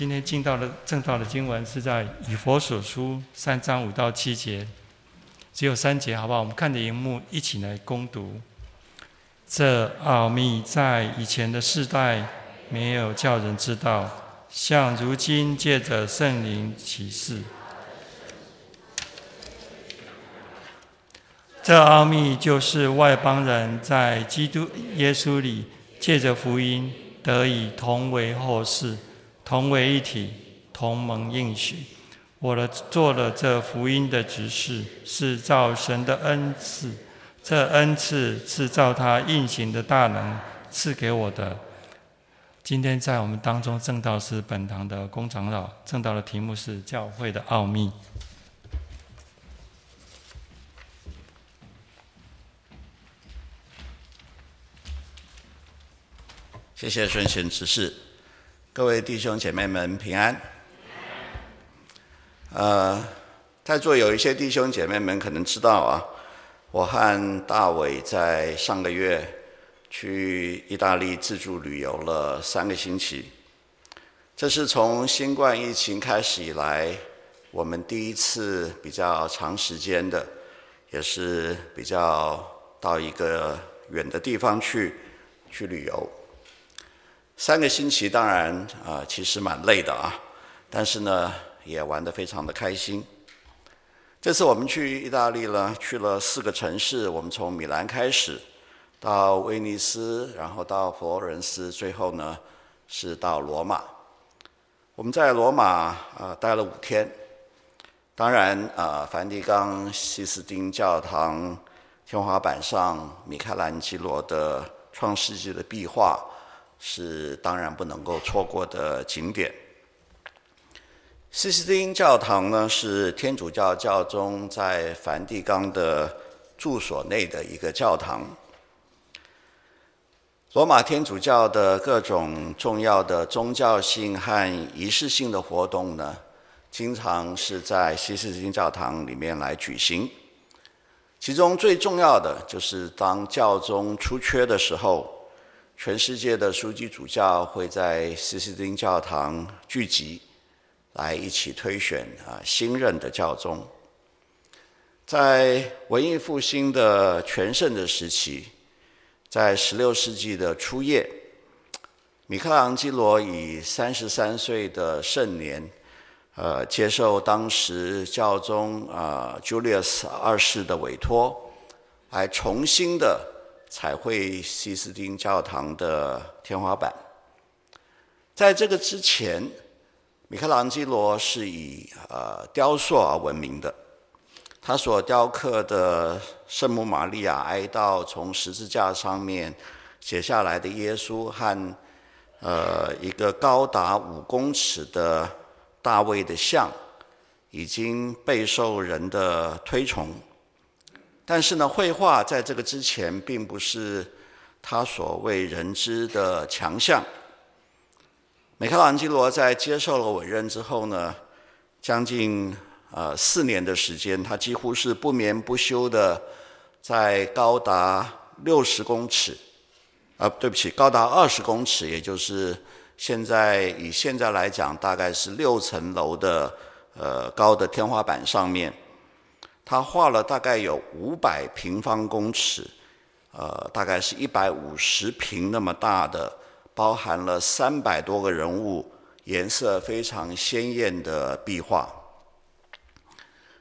今天进到的正道的经文是在以佛所书三章五到七节，只有三节，好不好？我们看着荧幕一起来攻读。这奥秘在以前的世代没有叫人知道，像如今借着圣灵启示。这奥秘就是外邦人在基督耶稣里借着福音得以同为后世。同为一体，同盟应许。我的做了这福音的执事，是造神的恩赐。这恩赐是照他运行的大能赐给我的。今天在我们当中，正道是本堂的公长老，正道的题目是教会的奥秘。谢谢顺贤执事。各位弟兄姐妹们平安。呃，在座有一些弟兄姐妹们可能知道啊，我和大伟在上个月去意大利自助旅游了三个星期。这是从新冠疫情开始以来，我们第一次比较长时间的，也是比较到一个远的地方去去旅游。三个星期，当然啊、其实蛮累的啊，但是呢，也玩得非常的开心。这次我们去意大利呢，去了四个城市，我们从米兰开始，到威尼斯，然后到佛罗伦斯，最后呢是到罗马。我们在罗马啊、待了五天，当然啊、梵蒂冈西斯丁教堂天花板上米开朗基罗的《创世纪》的壁画。是当然不能够错过的景点。西斯丁教堂呢，是天主教教宗在梵蒂冈的住所内的一个教堂。罗马天主教的各种重要的宗教性和仪式性的活动呢，经常是在西斯丁教堂里面来举行。其中最重要的就是当教宗出缺的时候。全世界的枢机主教会在西斯丁教堂聚集，来一起推选啊新任的教宗。在文艺复兴的全盛的时期，在十六世纪的初叶，米开朗基罗以三十三岁的盛年，呃，接受当时教宗啊 Julius 二世的委托，来重新的。彩绘西斯丁教堂的天花板。在这个之前，米开朗基罗是以呃雕塑而闻名的。他所雕刻的圣母玛利亚哀悼从十字架上面写下来的耶稣和呃一个高达五公尺的大卫的像，已经备受人的推崇。但是呢，绘画在这个之前并不是他所为人知的强项。米开朗基罗在接受了委任之后呢，将近呃四年的时间，他几乎是不眠不休的在高达六十公尺，啊、对不起，高达二十公尺，也就是现在以现在来讲，大概是六层楼的呃高的天花板上面。他画了大概有五百平方公尺，呃，大概是一百五十平那么大的，包含了三百多个人物，颜色非常鲜艳的壁画。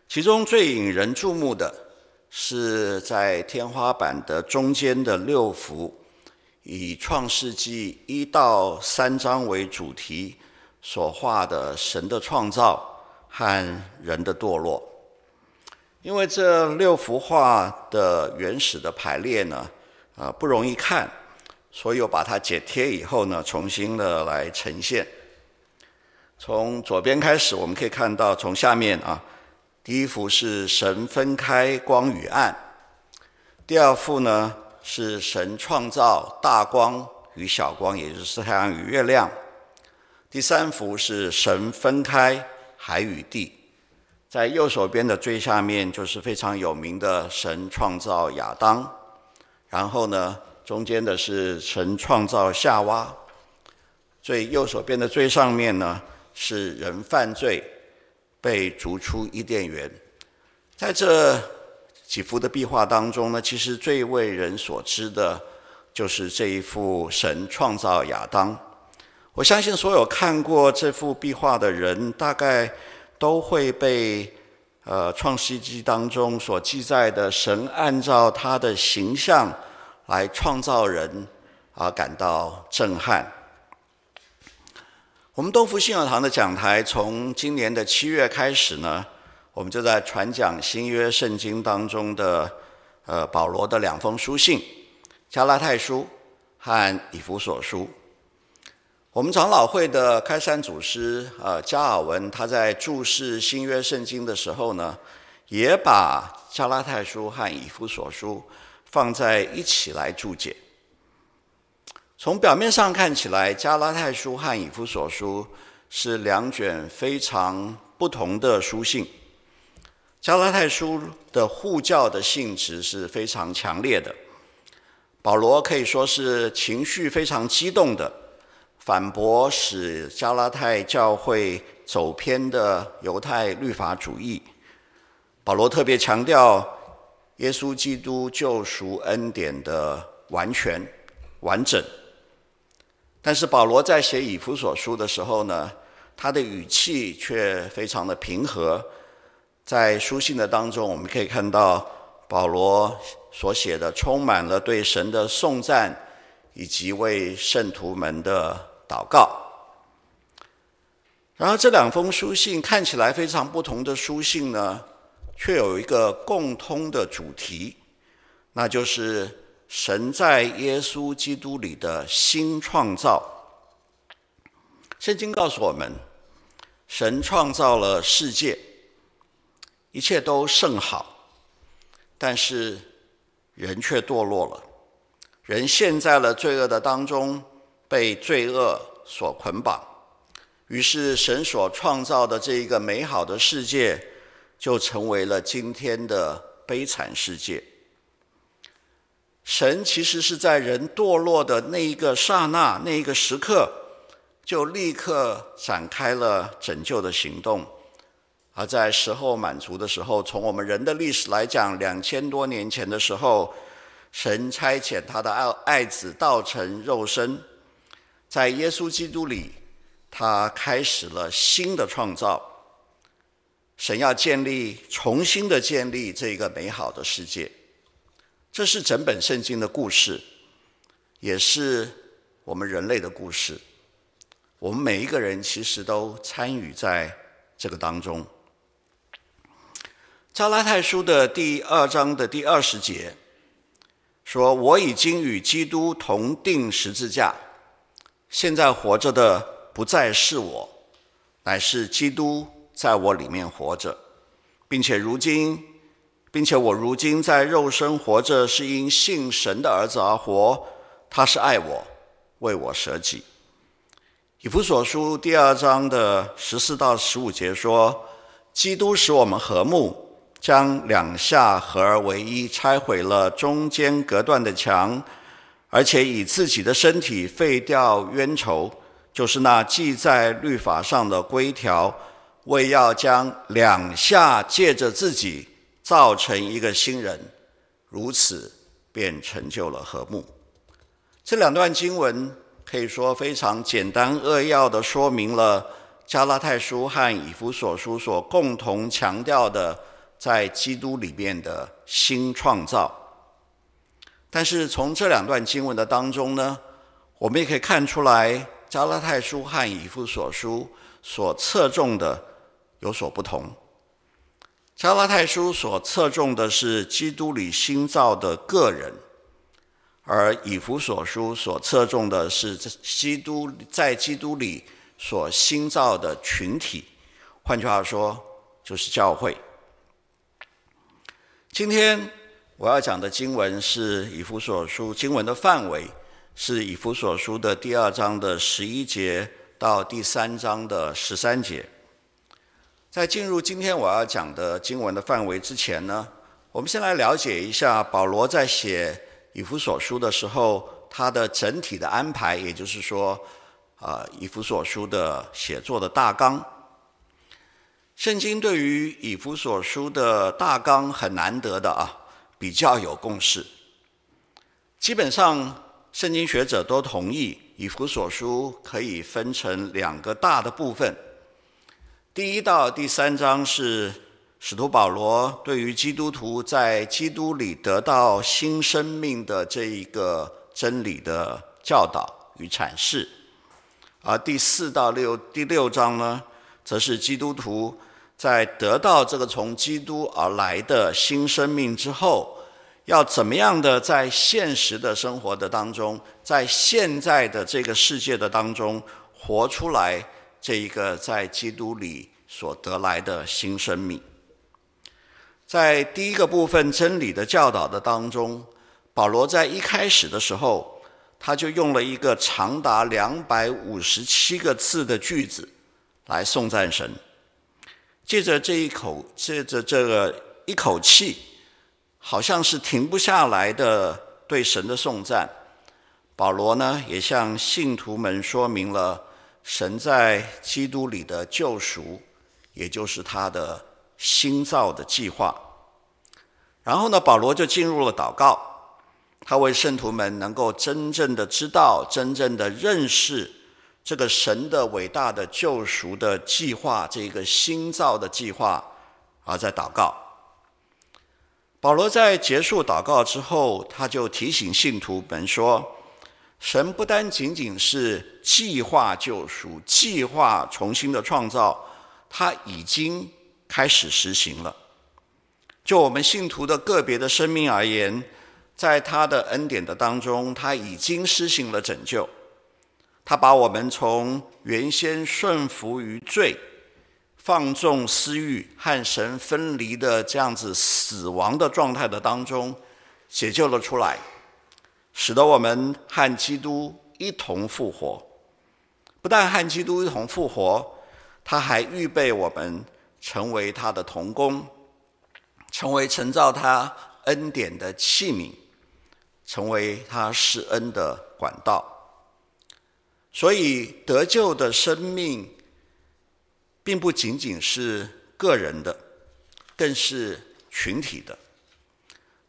其中最引人注目的是在天花板的中间的六幅，以创世纪一到三章为主题所画的神的创造和人的堕落。因为这六幅画的原始的排列呢，啊不容易看，所以我把它剪贴以后呢，重新的来呈现。从左边开始，我们可以看到，从下面啊，第一幅是神分开光与暗，第二幅呢是神创造大光与小光，也就是太阳与月亮，第三幅是神分开海与地。在右手边的最下面就是非常有名的神创造亚当，然后呢，中间的是神创造夏娃，最右手边的最上面呢是人犯罪被逐出伊甸园。在这几幅的壁画当中呢，其实最为人所知的，就是这一幅神创造亚当。我相信所有看过这幅壁画的人，大概都会被呃创世纪当中所记载的神按照他的形象来创造人而感到震撼。我们东福信友堂的讲台从今年的七月开始呢，我们就在传讲新约圣经当中的呃保罗的两封书信，加拉太书和以弗所书。我们长老会的开山祖师呃加尔文，他在注释新约圣经的时候呢，也把加拉太书和以弗所书放在一起来注解。从表面上看起来，加拉太书和以弗所书是两卷非常不同的书信。加拉太书的护教的性质是非常强烈的，保罗可以说是情绪非常激动的。反驳使加拉太教会走偏的犹太律法主义，保罗特别强调耶稣基督救赎恩典的完全完整。但是保罗在写以弗所书的时候呢，他的语气却非常的平和。在书信的当中，我们可以看到保罗所写的充满了对神的颂赞，以及为圣徒们的。祷告。然后这两封书信看起来非常不同的书信呢，却有一个共通的主题，那就是神在耶稣基督里的新创造。圣经告诉我们，神创造了世界，一切都甚好，但是人却堕落了，人陷在了罪恶的当中。被罪恶所捆绑，于是神所创造的这一个美好的世界，就成为了今天的悲惨世界。神其实是在人堕落的那一个刹那、那一个时刻，就立刻展开了拯救的行动。而在时候满足的时候，从我们人的历史来讲，两千多年前的时候，神差遣他的爱爱子道成肉身。在耶稣基督里，他开始了新的创造。神要建立、重新的建立这个美好的世界，这是整本圣经的故事，也是我们人类的故事。我们每一个人其实都参与在这个当中。加拉太书的第二章的第二十节说：“我已经与基督同钉十字架。”现在活着的不再是我，乃是基督在我里面活着，并且如今，并且我如今在肉身活着，是因信神的儿子而活。他是爱我，为我舍己。以弗所书第二章的十四到十五节说：基督使我们和睦，将两下合而为一，拆毁了中间隔断的墙。而且以自己的身体废掉冤仇，就是那记在律法上的规条，为要将两下借着自己造成一个新人，如此便成就了和睦。这两段经文可以说非常简单扼要地说明了加拉太书和以弗所书所共同强调的，在基督里面的新创造。但是从这两段经文的当中呢，我们也可以看出来，加拉太书和以弗所书所侧重的有所不同。加拉太书所侧重的是基督里新造的个人，而以弗所书所侧重的是基督在基督里所新造的群体。换句话说，就是教会。今天。我要讲的经文是以弗所书，经文的范围是以弗所书的第二章的十一节到第三章的十三节。在进入今天我要讲的经文的范围之前呢，我们先来了解一下保罗在写以弗所书的时候，他的整体的安排，也就是说，啊以弗所书的写作的大纲。圣经对于以弗所书的大纲很难得的啊，比较有共识。基本上，圣经学者都同意以弗所书可以分成两个大的部分。第一到第三章是使徒保罗对于基督徒在基督里得到新生命的这一个真理的教导与阐释，而第四到六第六章呢，则是基督徒在得到这个从基督而来的新生命之后，要怎么样的在现实的生活的当中，在现在的这个世界的当中活出来。这一个在基督里所得来的新生命，在第一个部分真理的教导的当中，保罗在一开始的时候，他就用了一个长达两百五十七个字的句子来颂赞神。借着这一口，借着这个一口气，好像是停不下来的对神的颂赞，保罗呢也向信徒们说明了。神在基督里的救赎，也就是他的新造的计划。然后呢，保罗就进入了祷告，他为圣徒们能够真正的知道、真正的认识这个神的伟大的救赎的计划，这个新造的计划，而在祷告。保罗在结束祷告之后，他就提醒信徒们说。神不单仅仅是计划救赎、计划重新的创造，他已经开始实行了。就我们信徒的个别的生命而言，在他的恩典的当中，他已经施行了拯救。他把我们从原先顺服于罪、放纵私欲和神分离的这样子死亡的状态的当中，解救了出来。使得我们和基督一同复活，不但和基督一同复活，他还预备我们成为他的同工，成为承造他恩典的器皿，成为他施恩的管道。所以得救的生命，并不仅仅是个人的，更是群体的。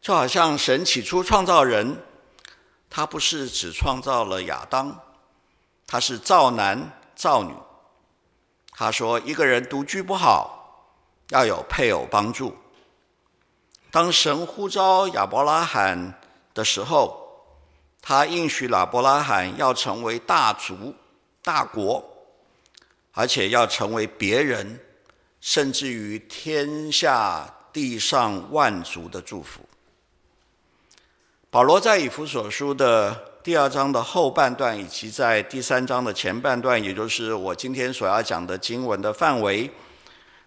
就好像神起初创造人。他不是只创造了亚当，他是造男造女。他说一个人独居不好，要有配偶帮助。当神呼召亚伯拉罕的时候，他应许亚伯拉罕要成为大族、大国，而且要成为别人，甚至于天下地上万族的祝福。保罗在以弗所书的第二章的后半段，以及在第三章的前半段，也就是我今天所要讲的经文的范围，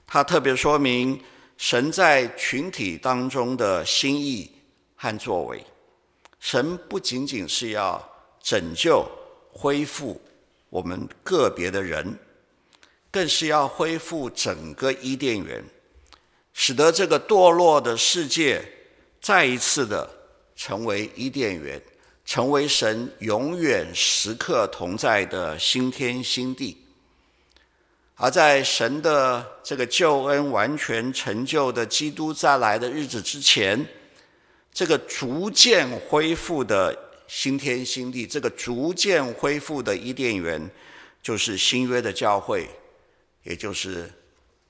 他特别说明神在群体当中的心意和作为。神不仅仅是要拯救、恢复我们个别的人，更是要恢复整个伊甸园，使得这个堕落的世界再一次的。成为伊甸园，成为神永远时刻同在的新天新地。而在神的这个救恩完全成就的基督再来的日子之前，这个逐渐恢复的新天新地，这个逐渐恢复的伊甸园，就是新约的教会，也就是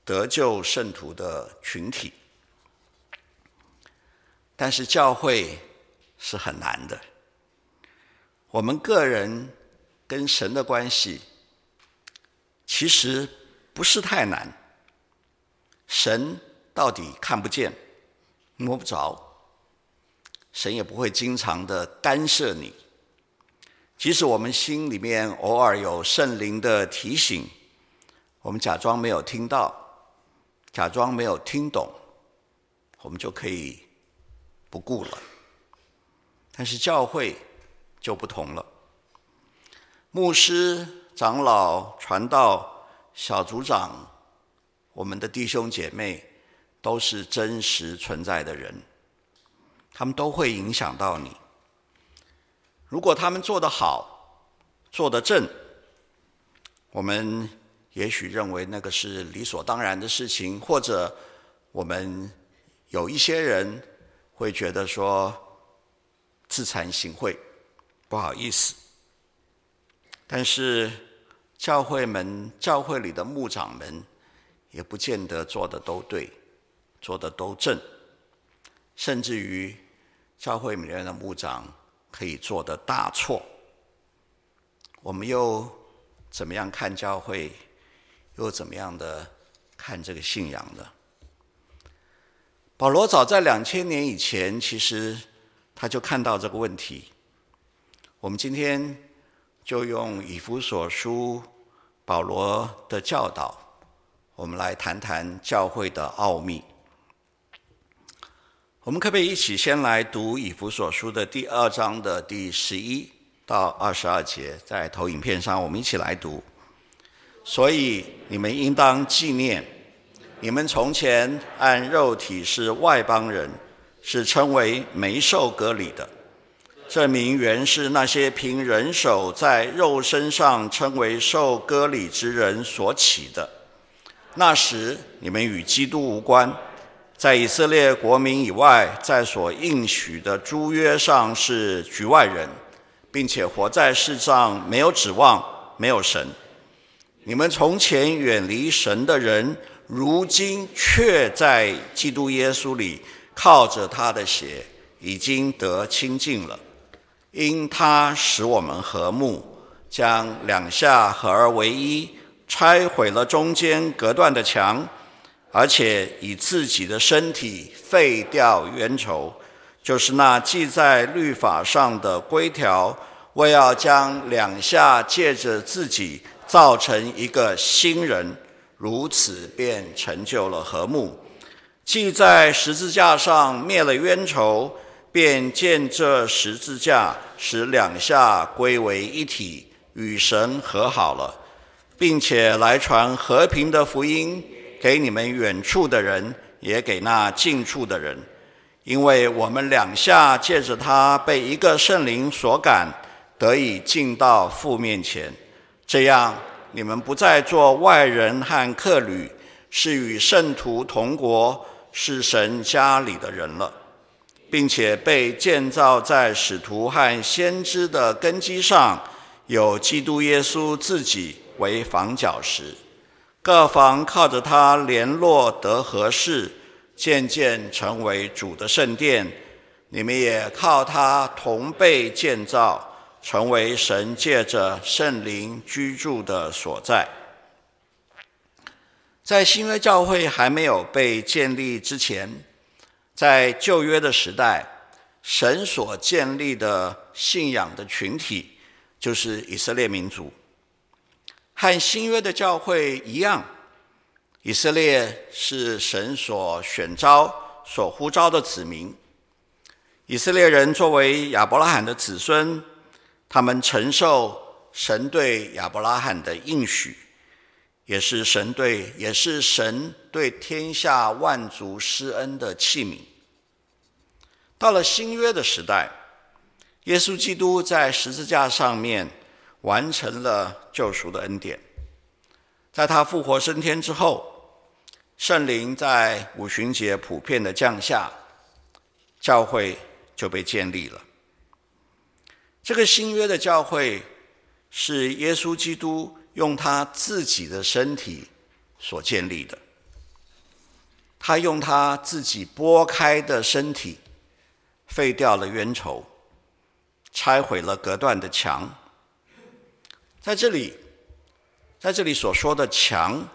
得救圣徒的群体。但是教会。是很难的。我们个人跟神的关系其实不是太难。神到底看不见、摸不着，神也不会经常的干涉你。即使我们心里面偶尔有圣灵的提醒，我们假装没有听到，假装没有听懂，我们就可以不顾了。但是教会就不同了，牧师、长老、传道、小组长，我们的弟兄姐妹都是真实存在的人，他们都会影响到你。如果他们做得好、做得正，我们也许认为那个是理所当然的事情，或者我们有一些人会觉得说自惭形秽，不好意思。但是教会们、教会里的牧长们，也不见得做的都对，做的都正，甚至于教会里面的牧长可以做的大错。我们又怎么样看教会？又怎么样的看这个信仰呢？保罗早在两千年以前，其实他就看到这个问题。我们今天就用以弗所书保罗的教导，我们来谈谈教会的奥秘。我们可不可以一起先来读以弗所书的第二章的第十一到二十二节？在投影片上，我们一起来读。所以你们应当纪念，你们从前按肉体是外邦人，是称为没受割礼的。这名原是那些凭人手在肉身上称为受割礼之人所起的。那时你们与基督无关，在以色列国民以外，在所应许的诸约上是局外人，并且活在世上没有指望，没有神。你们从前远离神的人，如今却在基督耶稣里靠着他的血，已经得清净了。因他使我们和睦，将两下合而为一，拆毁了中间隔断的墙，而且以自己的身体废掉冤仇，就是那记在律法上的规条，为要将两下借着自己。造成一个新人，如此便成就了和睦。既在十字架上灭了冤仇，便见这十字架使两下归为一体，与神和好了，并且来传和平的福音给你们远处的人，也给那近处的人。因为我们两下借着他被一个圣灵所感，得以进到父面前。这样，你们不再做外人和客旅，是与圣徒同国，是神家里的人了，并且被建造在使徒和先知的根基上，有基督耶稣自己为房角石，各房靠着他联络得合适，渐渐成为主的圣殿。你们也靠他同被建造。成为神借着圣灵居住的所在。在新约教会还没有被建立之前，在旧约的时代，神所建立的信仰的群体就是以色列民族。和新约的教会一样，以色列是神所选召、所呼召的子民。以色列人作为亚伯拉罕的子孙。他们承受神对亚伯拉罕的应许，也是神对，也是神对天下万族施恩的器皿。到了新约的时代，耶稣基督在十字架上面完成了救赎的恩典。在他复活升天之后，圣灵在五旬节普遍的降下，教会就被建立了。这个新约的教会是耶稣基督用他自己的身体所建立的。他用他自己剥开的身体废掉了冤仇，拆毁了隔断的墙。在这里，在这里所说的墙，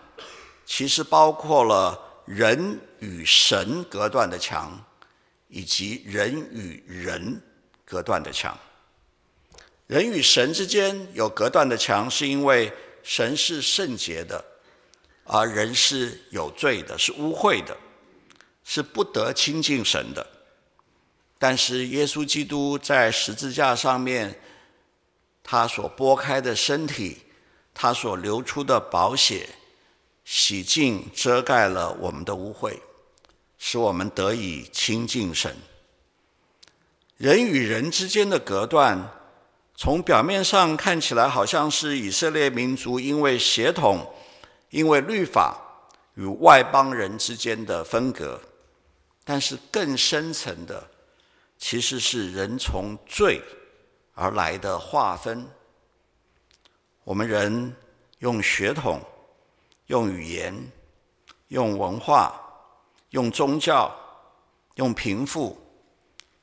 其实包括了人与神隔断的墙，以及人与人隔断的墙。人与神之间有隔断的墙，是因为神是圣洁的，而人是有罪的，是污秽的，是不得亲近神的。但是耶稣基督在十字架上面，他所剥开的身体，他所流出的宝血，洗净遮盖了我们的污秽，使我们得以亲近神。人与人之间的隔断。从表面上看起来，好像是以色列民族因为血统、因为律法与外邦人之间的分隔，但是更深层的，其实是人从罪而来的划分。我们人用血统、用语言、用文化、用宗教、用贫富、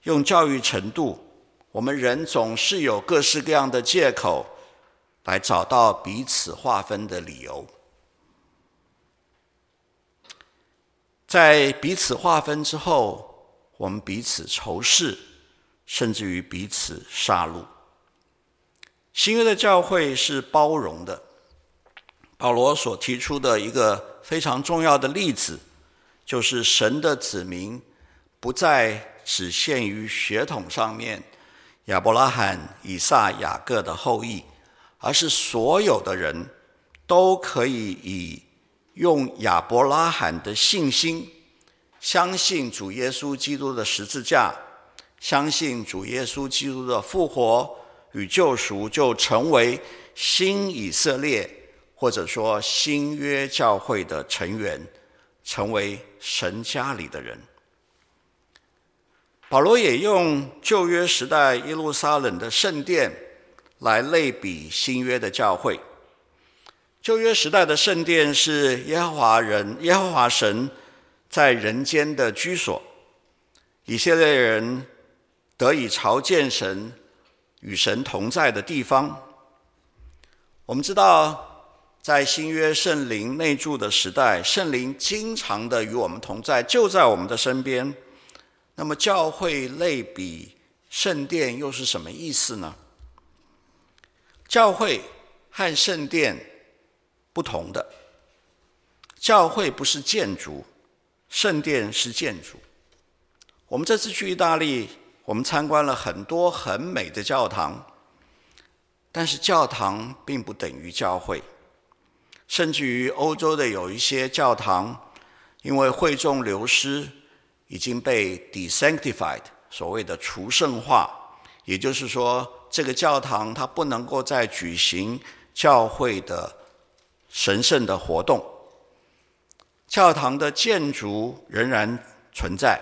用教育程度。我们人总是有各式各样的借口，来找到彼此划分的理由。在彼此划分之后，我们彼此仇视，甚至于彼此杀戮。新约的教会是包容的。保罗所提出的一个非常重要的例子，就是神的子民不再只限于血统上面。亚伯拉罕、以撒、雅各的后裔，而是所有的人都可以以用亚伯拉罕的信心，相信主耶稣基督的十字架，相信主耶稣基督的复活与救赎，就成为新以色列，或者说新约教会的成员，成为神家里的人。保罗也用旧约时代耶路撒冷的圣殿来类比新约的教会。旧约时代的圣殿是耶和华人、耶和华神在人间的居所，以色列人得以朝见神、与神同在的地方。我们知道，在新约圣灵内住的时代，圣灵经常的与我们同在，就在我们的身边。那么，教会类比圣殿又是什么意思呢？教会和圣殿不同的，教会不是建筑，圣殿是建筑。我们这次去意大利，我们参观了很多很美的教堂，但是教堂并不等于教会，甚至于欧洲的有一些教堂，因为会众流失。已经被 desanctified，所谓的除圣化，也就是说，这个教堂它不能够再举行教会的神圣的活动。教堂的建筑仍然存在，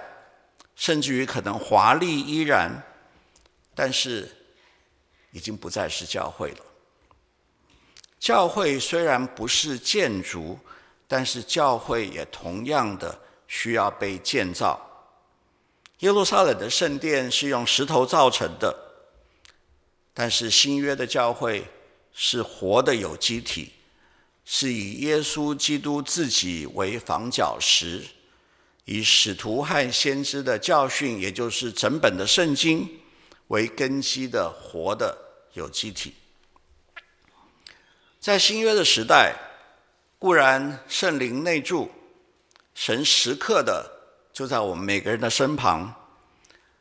甚至于可能华丽依然，但是已经不再是教会了。教会虽然不是建筑，但是教会也同样的。需要被建造。耶路撒冷的圣殿是用石头造成的，但是新约的教会是活的有机体，是以耶稣基督自己为房角石，以使徒和先知的教训，也就是整本的圣经为根基的活的有机体。在新约的时代，固然圣灵内住。神时刻的就在我们每个人的身旁，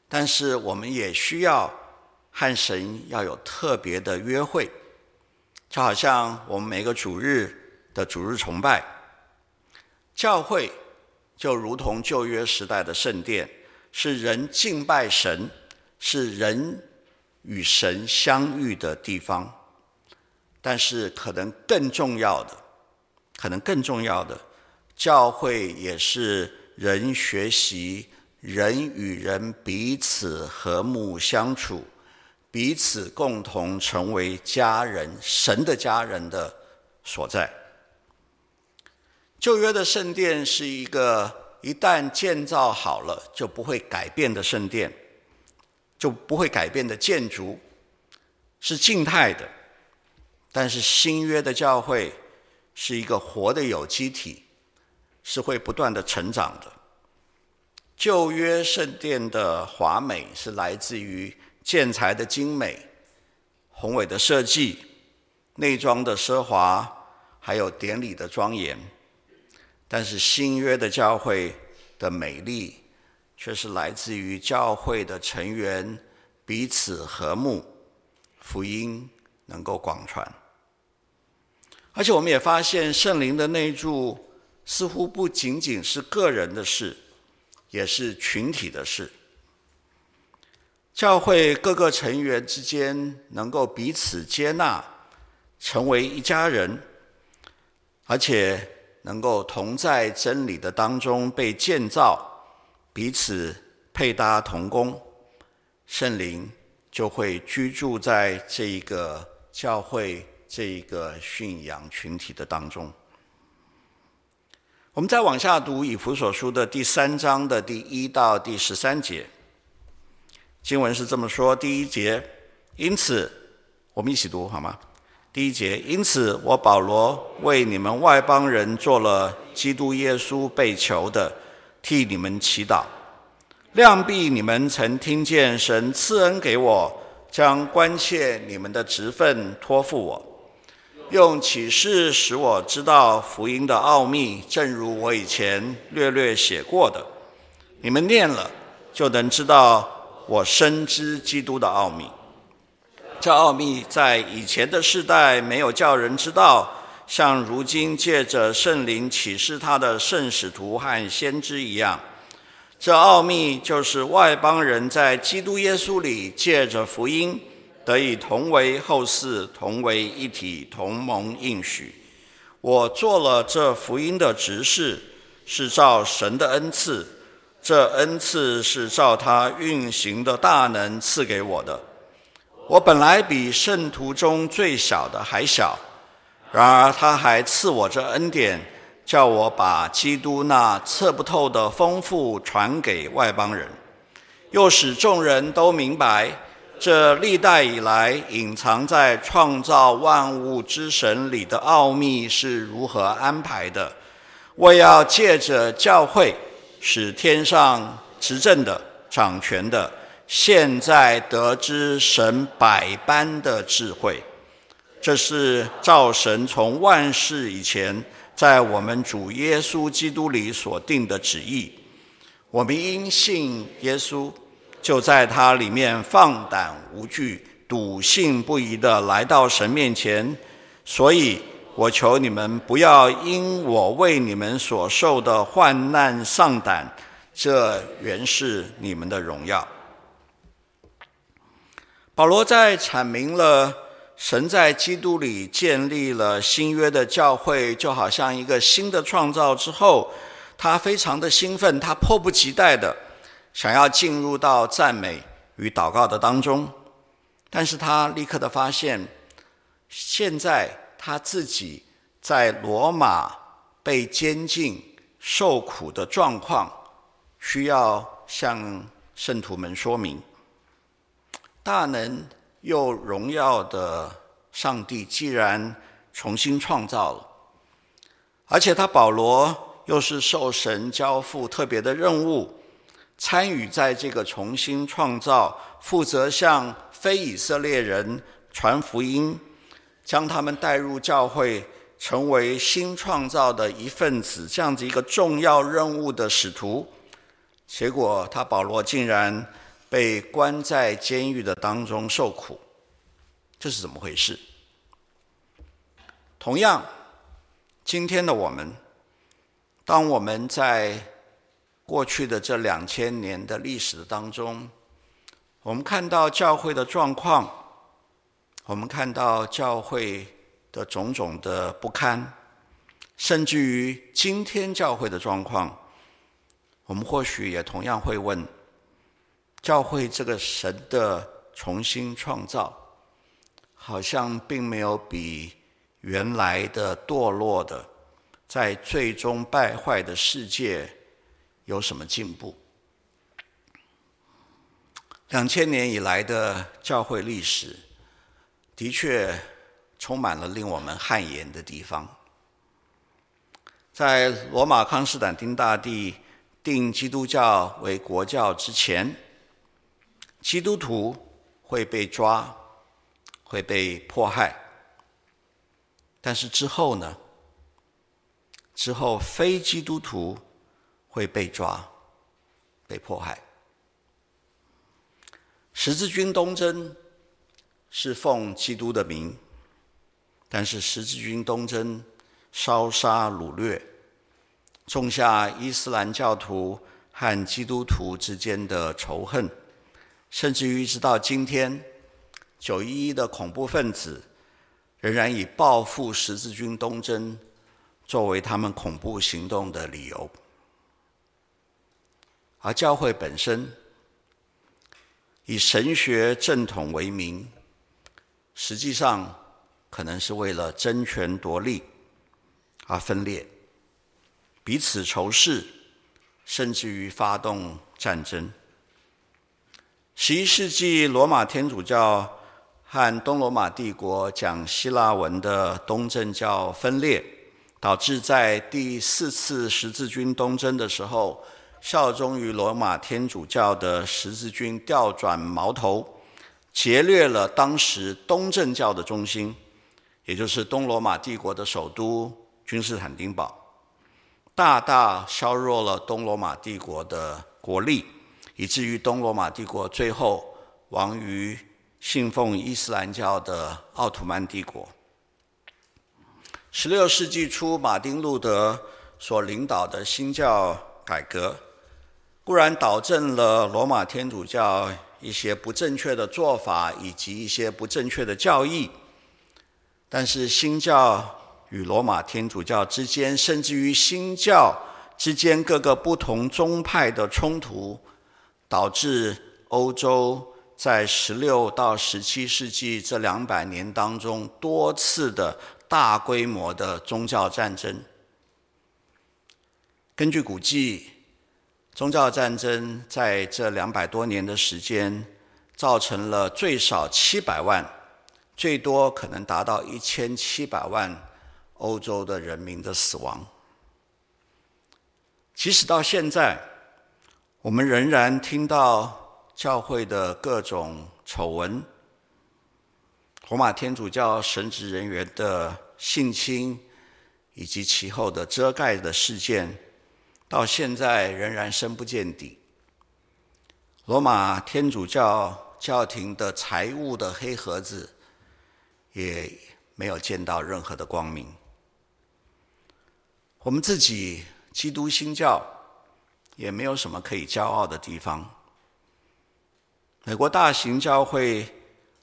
但是我们也需要和神要有特别的约会，就好像我们每个主日的主日崇拜，教会就如同旧约时代的圣殿，是人敬拜神，是人与神相遇的地方。但是可能更重要的，可能更重要的。教会也是人学习人与人彼此和睦相处，彼此共同成为家人、神的家人的所在。旧约的圣殿是一个一旦建造好了就不会改变的圣殿，就不会改变的建筑，是静态的。但是新约的教会是一个活的有机体。是会不断的成长的。旧约圣殿的华美是来自于建材的精美、宏伟的设计、内装的奢华，还有典礼的庄严。但是新约的教会的美丽，却是来自于教会的成员彼此和睦，福音能够广传。而且我们也发现圣灵的内住。似乎不仅仅是个人的事，也是群体的事。教会各个成员之间能够彼此接纳，成为一家人，而且能够同在真理的当中被建造，彼此配搭同工，圣灵就会居住在这一个教会这一个信仰群体的当中。我们再往下读以弗所书的第三章的第一到第十三节。经文是这么说：第一节，因此，我们一起读好吗？第一节，因此，我保罗为你们外邦人做了基督耶稣被囚的，替你们祈祷。谅必你们曾听见神赐恩给我，将关切你们的职分托付我，用启示使我知道福音的奥秘，正如我以前略略写过的。你们念了，就能知道。我深知基督的奥秘，这奥秘在以前的世代没有叫人知道，像如今借着圣灵启示他的圣使徒和先知一样。这奥秘就是外邦人在基督耶稣里借着福音得以同为后嗣，同为一体，同盟应许。我做了这福音的执事，是照神的恩赐。这恩赐是照他运行的大能赐给我的。我本来比圣徒中最小的还小，然而他还赐我这恩典，叫我把基督那测不透的丰富传给外邦人，又使众人都明白这历代以来隐藏在创造万物之神里的奥秘是如何安排的。我要借着教会。使天上执政的、掌权的，现在得知神百般的智慧，这是造神从万世以前，在我们主耶稣基督里所定的旨意。我们因信耶稣，就在他里面放胆无惧、笃信不疑地来到神面前。所以。我求你们不要因我为你们所受的患难丧胆，这原是你们的荣耀。保罗在阐明了神在基督里建立了新约的教会，就好像一个新的创造之后，他非常的兴奋，他迫不及待的想要进入到赞美与祷告的当中，但是他立刻的发现，现在。他自己在罗马被监禁受苦的状况，需要向圣徒们说明。大能又荣耀的上帝既然重新创造了，而且他保罗又是受神交付特别的任务，参与在这个重新创造，负责向非以色列人传福音。将他们带入教会，成为新创造的一份子，这样子一个重要任务的使徒，结果他保罗竟然被关在监狱的当中受苦，这是怎么回事？同样，今天的我们，当我们在过去的这两千年的历史当中，我们看到教会的状况。我们看到教会的种种的不堪，甚至于今天教会的状况，我们或许也同样会问：教会这个神的重新创造，好像并没有比原来的堕落的，在最终败坏的世界有什么进步？两千年以来的教会历史。的确，充满了令我们汗颜的地方。在罗马康斯坦丁大帝定基督教为国教之前，基督徒会被抓，会被迫害。但是之后呢？之后非基督徒会被抓，被迫害。十字军东征。是奉基督的名，但是十字军东征烧杀掳掠，种下伊斯兰教徒和基督徒之间的仇恨，甚至于直到今天，九一一的恐怖分子仍然以报复十字军东征作为他们恐怖行动的理由。而教会本身以神学正统为名，实际上可能是为了争权夺利而分裂，彼此仇视，甚至于发动战争。十一世纪，罗马天主教和东罗马帝国讲希腊文的东正教分裂，导致在第四次十字军东征的时候，效忠于罗马天主教的十字军调转矛头，劫掠了当时东正教的中心，也就是东罗马帝国的首都君士坦丁堡，大大削弱了东罗马帝国的国力，以至于东罗马帝国最后亡于信奉伊斯兰教的奥土曼帝国。十六世纪初，马丁·路德所领导的新教改革。固然导正了罗马天主教一些不正确的做法以及一些不正确的教义，但是新教与罗马天主教之间，甚至于新教之间各个不同宗派的冲突，导致欧洲在十六到十七世纪这两百年当中多次的大规模的宗教战争。根据估计。宗教战争在这两百多年的时间，造成了最少七百万，最多可能达到一千七百万欧洲的人民的死亡。即使到现在，我们仍然听到教会的各种丑闻，罗马天主教神职人员的性侵，以及其后的遮盖的事件。到现在仍然深不见底。罗马天主教教廷的财务的黑盒子也没有见到任何的光明。我们自己基督新教也没有什么可以骄傲的地方。美国大型教会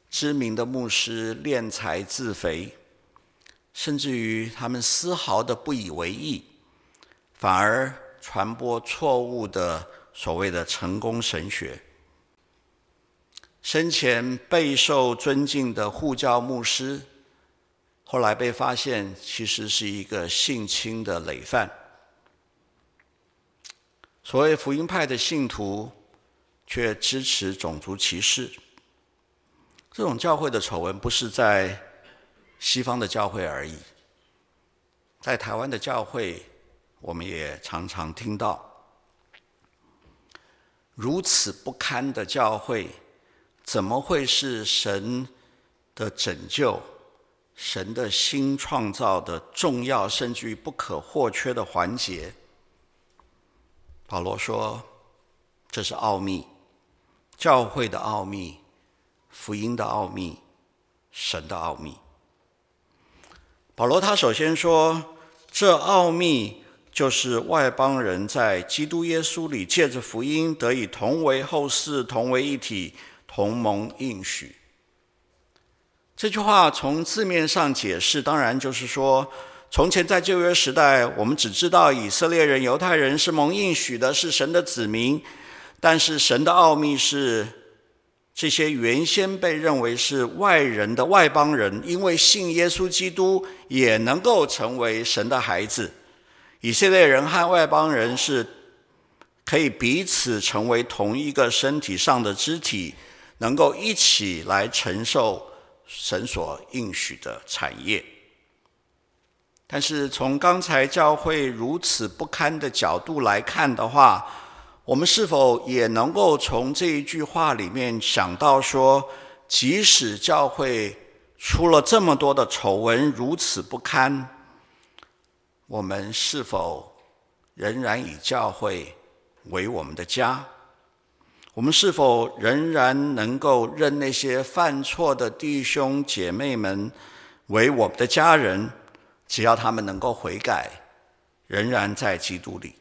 知名的牧师敛财自肥，甚至于他们丝毫的不以为意，反而。传播错误的所谓的成功神学，生前备受尊敬的护教牧师，后来被发现其实是一个性侵的累犯。所谓福音派的信徒，却支持种族歧视。这种教会的丑闻不是在西方的教会而已，在台湾的教会。我们也常常听到如此不堪的教会，怎么会是神的拯救、神的新创造的重要甚至于不可或缺的环节？保罗说：“这是奥秘，教会的奥秘，福音的奥秘，神的奥秘。”保罗他首先说：“这奥秘。”就是外邦人在基督耶稣里借着福音得以同为后世，同为一体，同蒙应许。这句话从字面上解释，当然就是说，从前在旧约时代，我们只知道以色列人、犹太人是蒙应许的，是神的子民。但是神的奥秘是，这些原先被认为是外人的外邦人，因为信耶稣基督，也能够成为神的孩子。以色列人和外邦人是可以彼此成为同一个身体上的肢体，能够一起来承受神所应许的产业。但是从刚才教会如此不堪的角度来看的话，我们是否也能够从这一句话里面想到说，即使教会出了这么多的丑闻，如此不堪，我们是否仍然以教会为我们的家？我们是否仍然能够认那些犯错的弟兄姐妹们为我们的家人？只要他们能够悔改，仍然在基督里。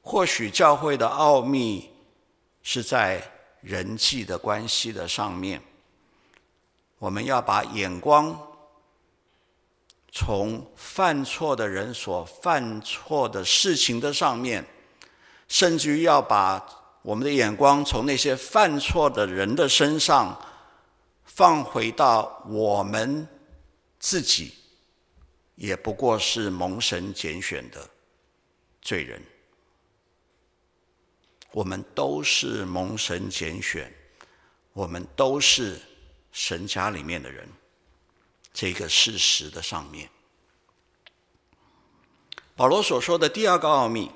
或许教会的奥秘是在人际的关系的上面。我们要把眼光从犯错的人所犯错的事情的上面，甚至于要把我们的眼光从那些犯错的人的身上放回到我们自己，也不过是蒙神拣选的罪人。我们都是蒙神拣选，我们都是神家里面的人，这个事实的上面，保罗所说的第二个奥秘，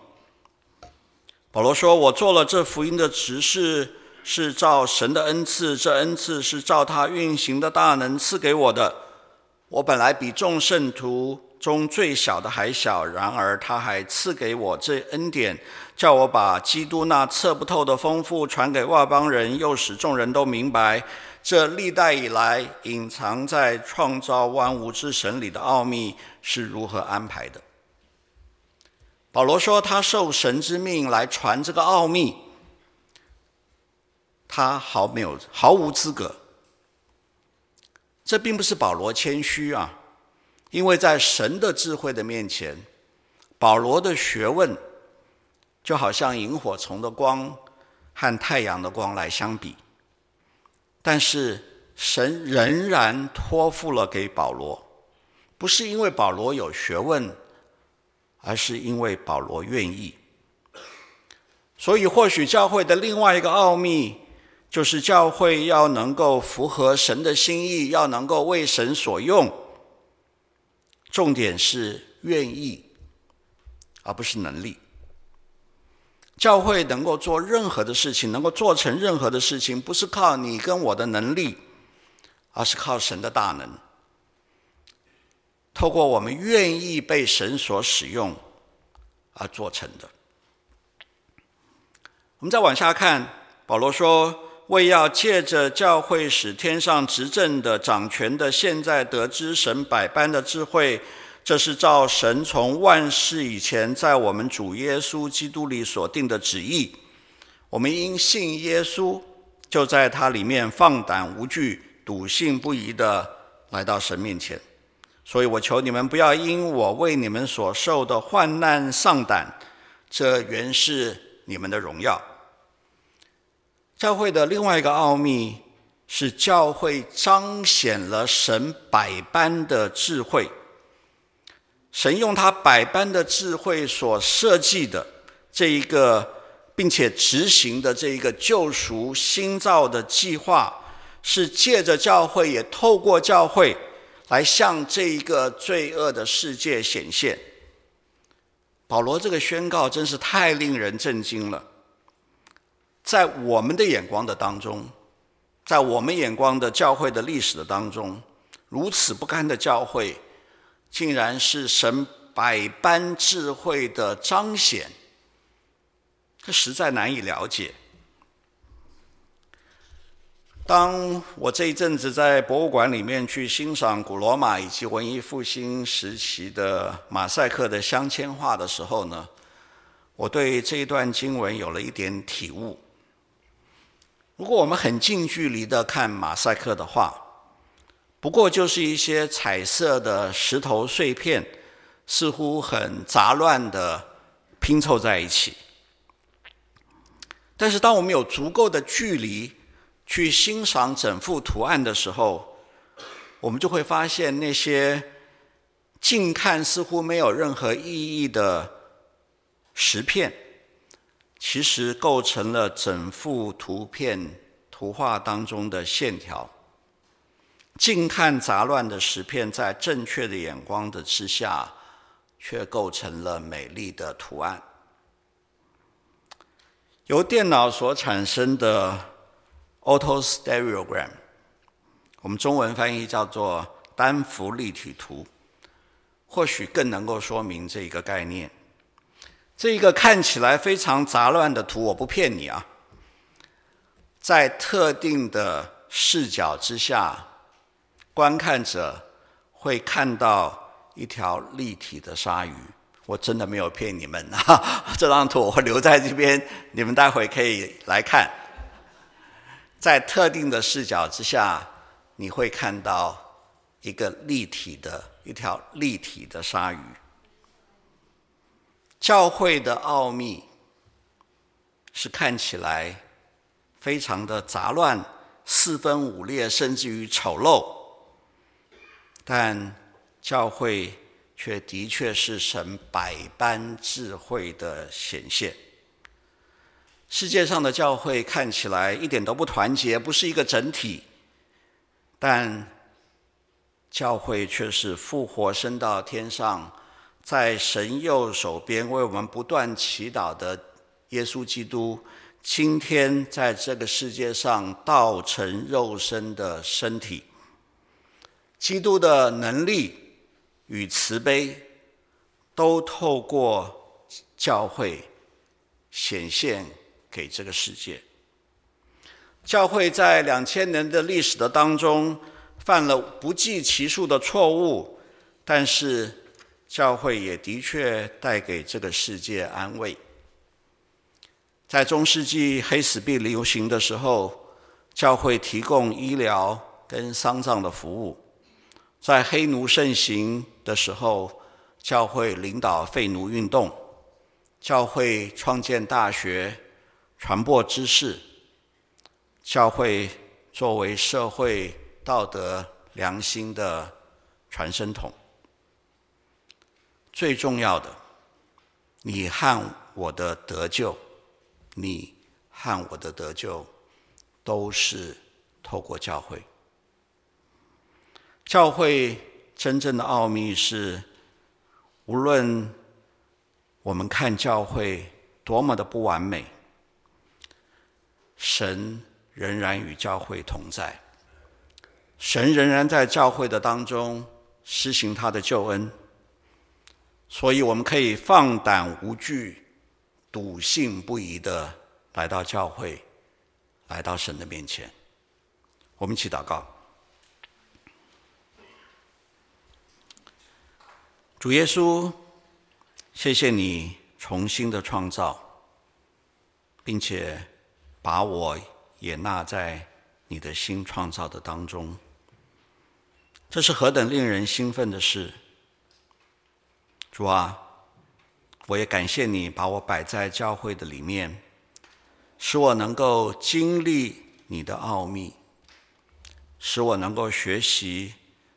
保罗说：“我做了这福音的执事，是照神的恩赐，这恩赐是照他运行的大能赐给我的。我本来比众圣徒。”中最小的还小，然而他还赐给我这恩典，叫我把基督那测不透的丰富传给外邦人，又使众人都明白这历代以来隐藏在创造万物之神里的奥秘是如何安排的。保罗说，他受神之命来传这个奥秘，他毫没有毫无资格。这并不是保罗谦虚啊。因为在神的智慧的面前，保罗的学问就好像萤火虫的光和太阳的光来相比，但是神仍然托付了给保罗，不是因为保罗有学问，而是因为保罗愿意。所以，或许教会的另外一个奥秘，就是教会要能够符合神的心意，要能够为神所用。重点是愿意，而不是能力。教会能够做任何的事情，能够做成任何的事情，不是靠你跟我的能力，而是靠神的大能。透过我们愿意被神所使用而做成的。我们再往下看，保罗说：“为要借着教会，使天上执政的、掌权的，现在得知神百般的智慧。这是照神从万世以前，在我们主耶稣基督里所定的旨意。我们因信耶稣，就在他里面放胆无惧、笃信不疑地来到神面前。所以我求你们不要因我为你们所受的患难丧胆，这原是你们的荣耀。教会的另外一个奥秘是，教会彰显了神百般的智慧。神用他百般的智慧所设计的这一个，并且执行的这一个救赎新造的计划，是借着教会，也透过教会来向这一个罪恶的世界显现。保罗这个宣告真是太令人震惊了。在我们的眼光的当中，在我们眼光的教会的历史的当中，如此不堪的教会，竟然是神百般智慧的彰显，这实在难以了解。当我这一阵子在博物馆里面去欣赏古罗马以及文艺复兴时期的马赛克的镶嵌画的时候呢，我对这一段经文有了一点体悟。如果我们很近距离的看马赛克的话，不过就是一些彩色的石头碎片，似乎很杂乱的拼凑在一起。但是，当我们有足够的距离去欣赏整幅图案的时候，我们就会发现那些近看似乎没有任何意义的石片。其实构成了整幅图片图画当中的线条。近看杂乱的石片，在正确的眼光的之下，却构成了美丽的图案。由电脑所产生的 autostereogram，我们中文翻译叫做单幅立体图，或许更能够说明这一个概念。这一个看起来非常杂乱的图，我不骗你啊，在特定的视角之下，观看者会看到一条立体的鲨鱼我真的没有骗你们啊！这张图我留在这边，你们待会可以来看。在特定的视角之下，你会看到一个立体的一条立体的鲨鱼。教会的奥秘是看起来非常的杂乱、四分五裂，甚至于丑陋，但教会。却的确是神百般智慧的显现。世界上的教会看起来一点都不团结，不是一个整体，但教会却是复活升到天上，在神右手边为我们不断祈祷的耶稣基督，今天在这个世界上道成肉身的身体，基督的能力。与慈悲都透过教会显现给这个世界。教会在两千年的历史的当中犯了不计其数的错误，但是教会也的确带给这个世界安慰。在中世纪黑死病流行的时候，教会提供医疗跟丧葬的服务。在黑奴盛行的时候，教会领导废奴运动，教会创建大学，传播知识，教会作为社会道德良心的传声筒。最重要的，你和我的得救，你和我的得救，都是透过教会。教会真正的奥秘是，无论我们看教会多么的不完美，神仍然与教会同在，神仍然在教会的当中施行他的救恩，所以我们可以放胆无惧、笃信不疑的来到教会，来到神的面前。我们一起祷告。主耶稣，谢谢你重新的创造，并且把我也纳在你的新创造的当中。这是何等令人兴奋的事！主啊，我也感谢你把我摆在教会的里面，使我能够经历你的奥秘，使我能够学习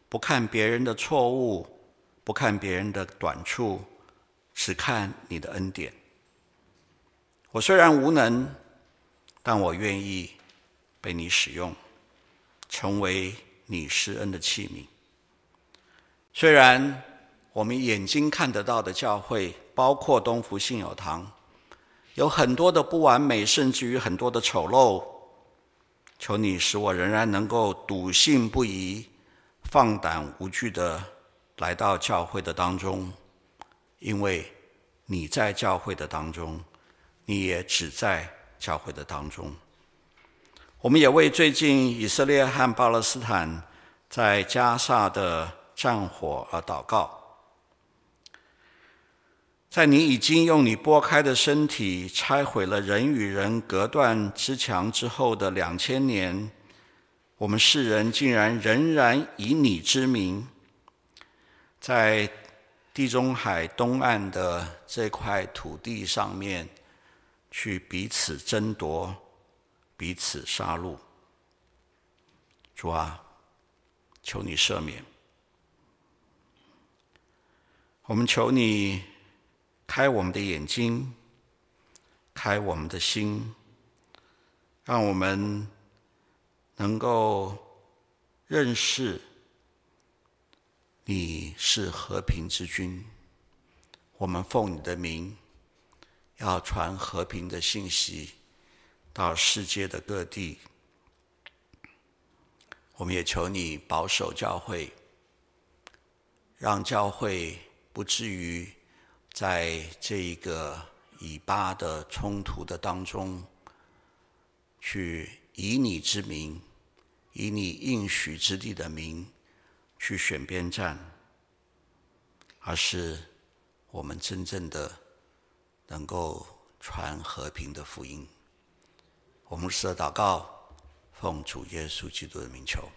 不看别人的错误。不看别人的短处，只看你的恩典。我虽然无能，但我愿意被你使用，成为你施恩的器皿。虽然我们眼睛看得到的教会，包括东福信友堂，有很多的不完美，甚至于很多的丑陋，求你使我仍然能够笃信不疑、放胆无惧的。来到教会的当中，因为你在教会的当中，你也只在教会的当中。我们也为最近以色列和巴勒斯坦在加萨的战火而祷告。在你已经用你拨开的身体拆毁了人与人隔断之墙之后的两千年，我们世人竟然仍然以你之名。在地中海东岸的这块土地上面，去彼此争夺、彼此杀戮。主啊，求你赦免。我们求你开我们的眼睛，开我们的心，让我们能够认识。你是和平之君，我们奉你的名，要传和平的信息到世界的各地。我们也求你保守教会，让教会不至于在这一个以巴的冲突的当中，去以你之名，以你应许之地的名。去选边站，而是我们真正的能够传和平的福音。我们是祷告，奉主耶稣基督的名求。